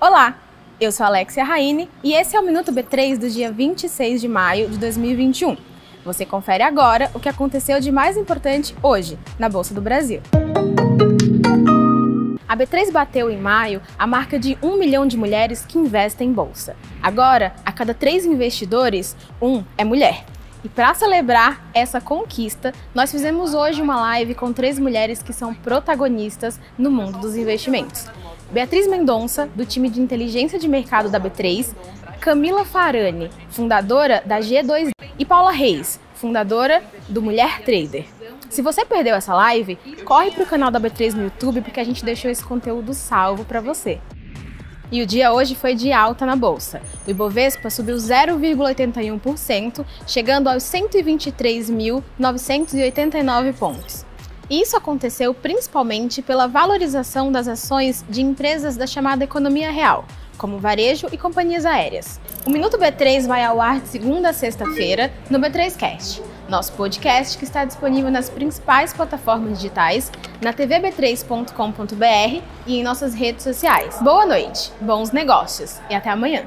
Olá, eu sou Alexia Raine e esse é o Minuto B3 do dia 26 de maio de 2021. Você confere agora o que aconteceu de mais importante hoje na Bolsa do Brasil. A B3 bateu em maio a marca de 1 milhão de mulheres que investem em bolsa. Agora, a cada três investidores, um é mulher. E para celebrar essa conquista, nós fizemos hoje uma live com três mulheres que são protagonistas no mundo dos investimentos. Beatriz Mendonça, do time de inteligência de mercado da B3, Camila Farani, fundadora da G2, e Paula Reis, fundadora do Mulher Trader. Se você perdeu essa live, corre para o canal da B3 no YouTube porque a gente deixou esse conteúdo salvo para você. E o dia hoje foi de alta na bolsa. O Ibovespa subiu 0,81%, chegando aos 123.989 pontos. Isso aconteceu principalmente pela valorização das ações de empresas da chamada economia real, como varejo e companhias aéreas. O Minuto B3 vai ao ar de segunda a sexta-feira no B3Cast, nosso podcast que está disponível nas principais plataformas digitais, na tvb3.com.br e em nossas redes sociais. Boa noite, bons negócios e até amanhã!